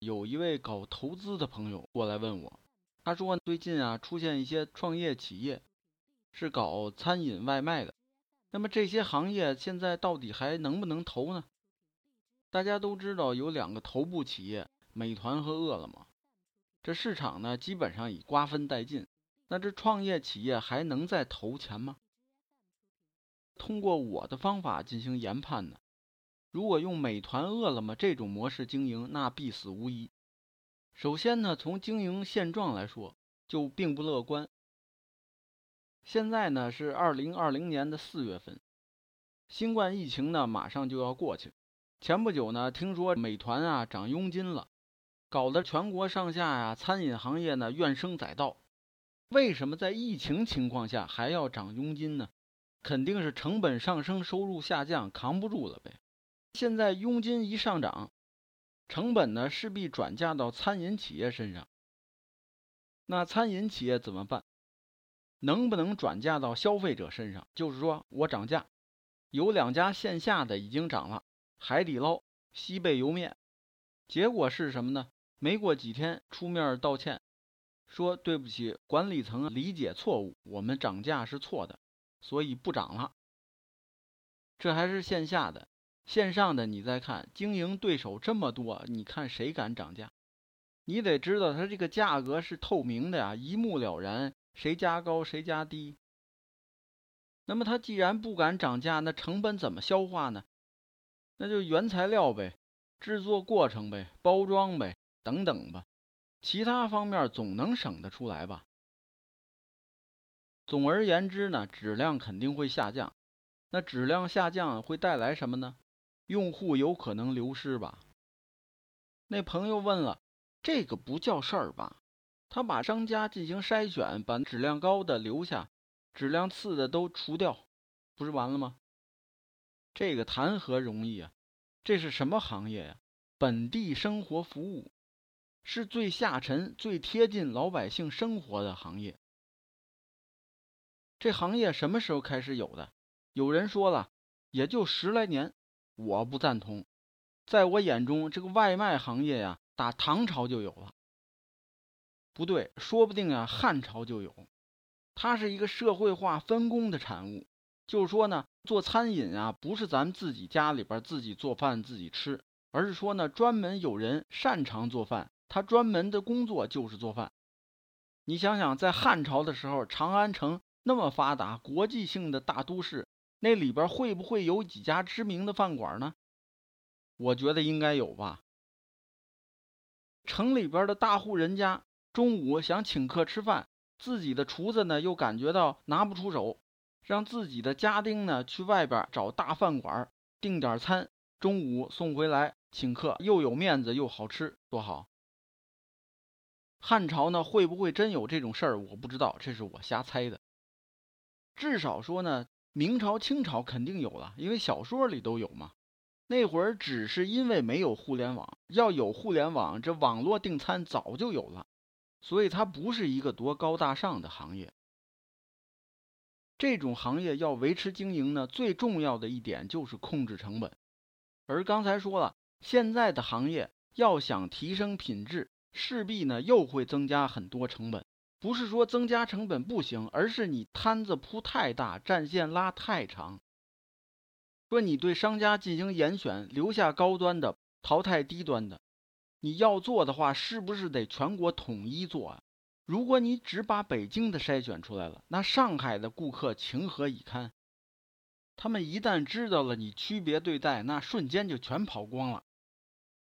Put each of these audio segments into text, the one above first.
有一位搞投资的朋友过来问我，他说最近啊出现一些创业企业，是搞餐饮外卖的，那么这些行业现在到底还能不能投呢？大家都知道有两个头部企业，美团和饿了么，这市场呢基本上已瓜分殆尽，那这创业企业还能再投钱吗？通过我的方法进行研判呢？如果用美团、饿了么这种模式经营，那必死无疑。首先呢，从经营现状来说，就并不乐观。现在呢是二零二零年的四月份，新冠疫情呢马上就要过去。前不久呢，听说美团啊涨佣金了，搞得全国上下呀餐饮行业呢怨声载道。为什么在疫情情况下还要涨佣金呢？肯定是成本上升，收入下降，扛不住了呗。现在佣金一上涨，成本呢势必转嫁到餐饮企业身上。那餐饮企业怎么办？能不能转嫁到消费者身上？就是说我涨价，有两家线下的已经涨了，海底捞、西贝莜面。结果是什么呢？没过几天出面道歉，说对不起，管理层理解错误，我们涨价是错的，所以不涨了。这还是线下的。线上的你再看，经营对手这么多，你看谁敢涨价？你得知道它这个价格是透明的呀，一目了然，谁加高谁加低。那么它既然不敢涨价，那成本怎么消化呢？那就原材料呗，制作过程呗，包装呗，等等吧，其他方面总能省得出来吧。总而言之呢，质量肯定会下降。那质量下降会带来什么呢？用户有可能流失吧？那朋友问了，这个不叫事儿吧？他把商家进行筛选，把质量高的留下，质量次的都除掉，不是完了吗？这个谈何容易啊！这是什么行业呀？本地生活服务，是最下沉、最贴近老百姓生活的行业。这行业什么时候开始有的？有人说了，也就十来年。我不赞同，在我眼中，这个外卖行业呀，打唐朝就有了。不对，说不定啊，汉朝就有。它是一个社会化分工的产物。就是说呢，做餐饮啊，不是咱们自己家里边自己做饭自己吃，而是说呢，专门有人擅长做饭，他专门的工作就是做饭。你想想，在汉朝的时候，长安城那么发达，国际性的大都市。那里边会不会有几家知名的饭馆呢？我觉得应该有吧。城里边的大户人家中午想请客吃饭，自己的厨子呢又感觉到拿不出手，让自己的家丁呢去外边找大饭馆订点餐，中午送回来请客，又有面子又好吃，多好。汉朝呢会不会真有这种事儿？我不知道，这是我瞎猜的。至少说呢。明朝、清朝肯定有了，因为小说里都有嘛。那会儿只是因为没有互联网，要有互联网，这网络订餐早就有了，所以它不是一个多高大上的行业。这种行业要维持经营呢，最重要的一点就是控制成本。而刚才说了，现在的行业要想提升品质，势必呢又会增加很多成本。不是说增加成本不行，而是你摊子铺太大，战线拉太长。说你对商家进行严选，留下高端的，淘汰低端的。你要做的话，是不是得全国统一做啊？如果你只把北京的筛选出来了，那上海的顾客情何以堪？他们一旦知道了你区别对待，那瞬间就全跑光了。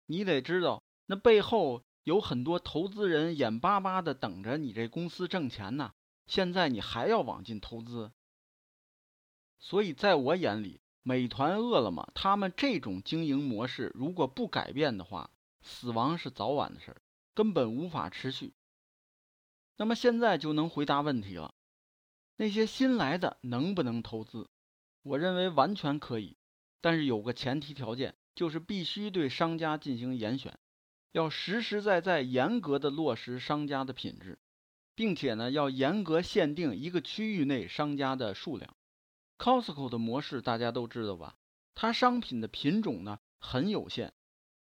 你得知道，那背后。有很多投资人眼巴巴的等着你这公司挣钱呢，现在你还要往进投资，所以在我眼里，美团、饿了么他们这种经营模式如果不改变的话，死亡是早晚的事儿，根本无法持续。那么现在就能回答问题了，那些新来的能不能投资？我认为完全可以，但是有个前提条件，就是必须对商家进行严选。要实实在在、严格的落实商家的品质，并且呢，要严格限定一个区域内商家的数量。Costco 的模式大家都知道吧？它商品的品种呢很有限，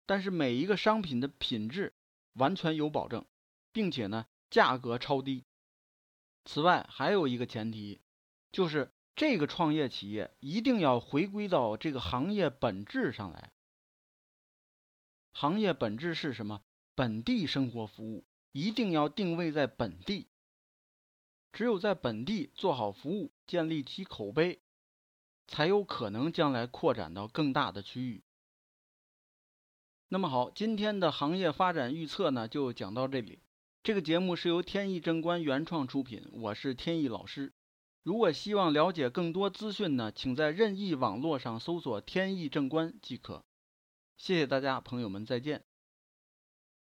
但是每一个商品的品质完全有保证，并且呢价格超低。此外还有一个前提，就是这个创业企业一定要回归到这个行业本质上来。行业本质是什么？本地生活服务一定要定位在本地。只有在本地做好服务，建立起口碑，才有可能将来扩展到更大的区域。那么好，今天的行业发展预测呢，就讲到这里。这个节目是由天意正观原创出品，我是天意老师。如果希望了解更多资讯呢，请在任意网络上搜索“天意正观”即可。谢谢大家，朋友们再见。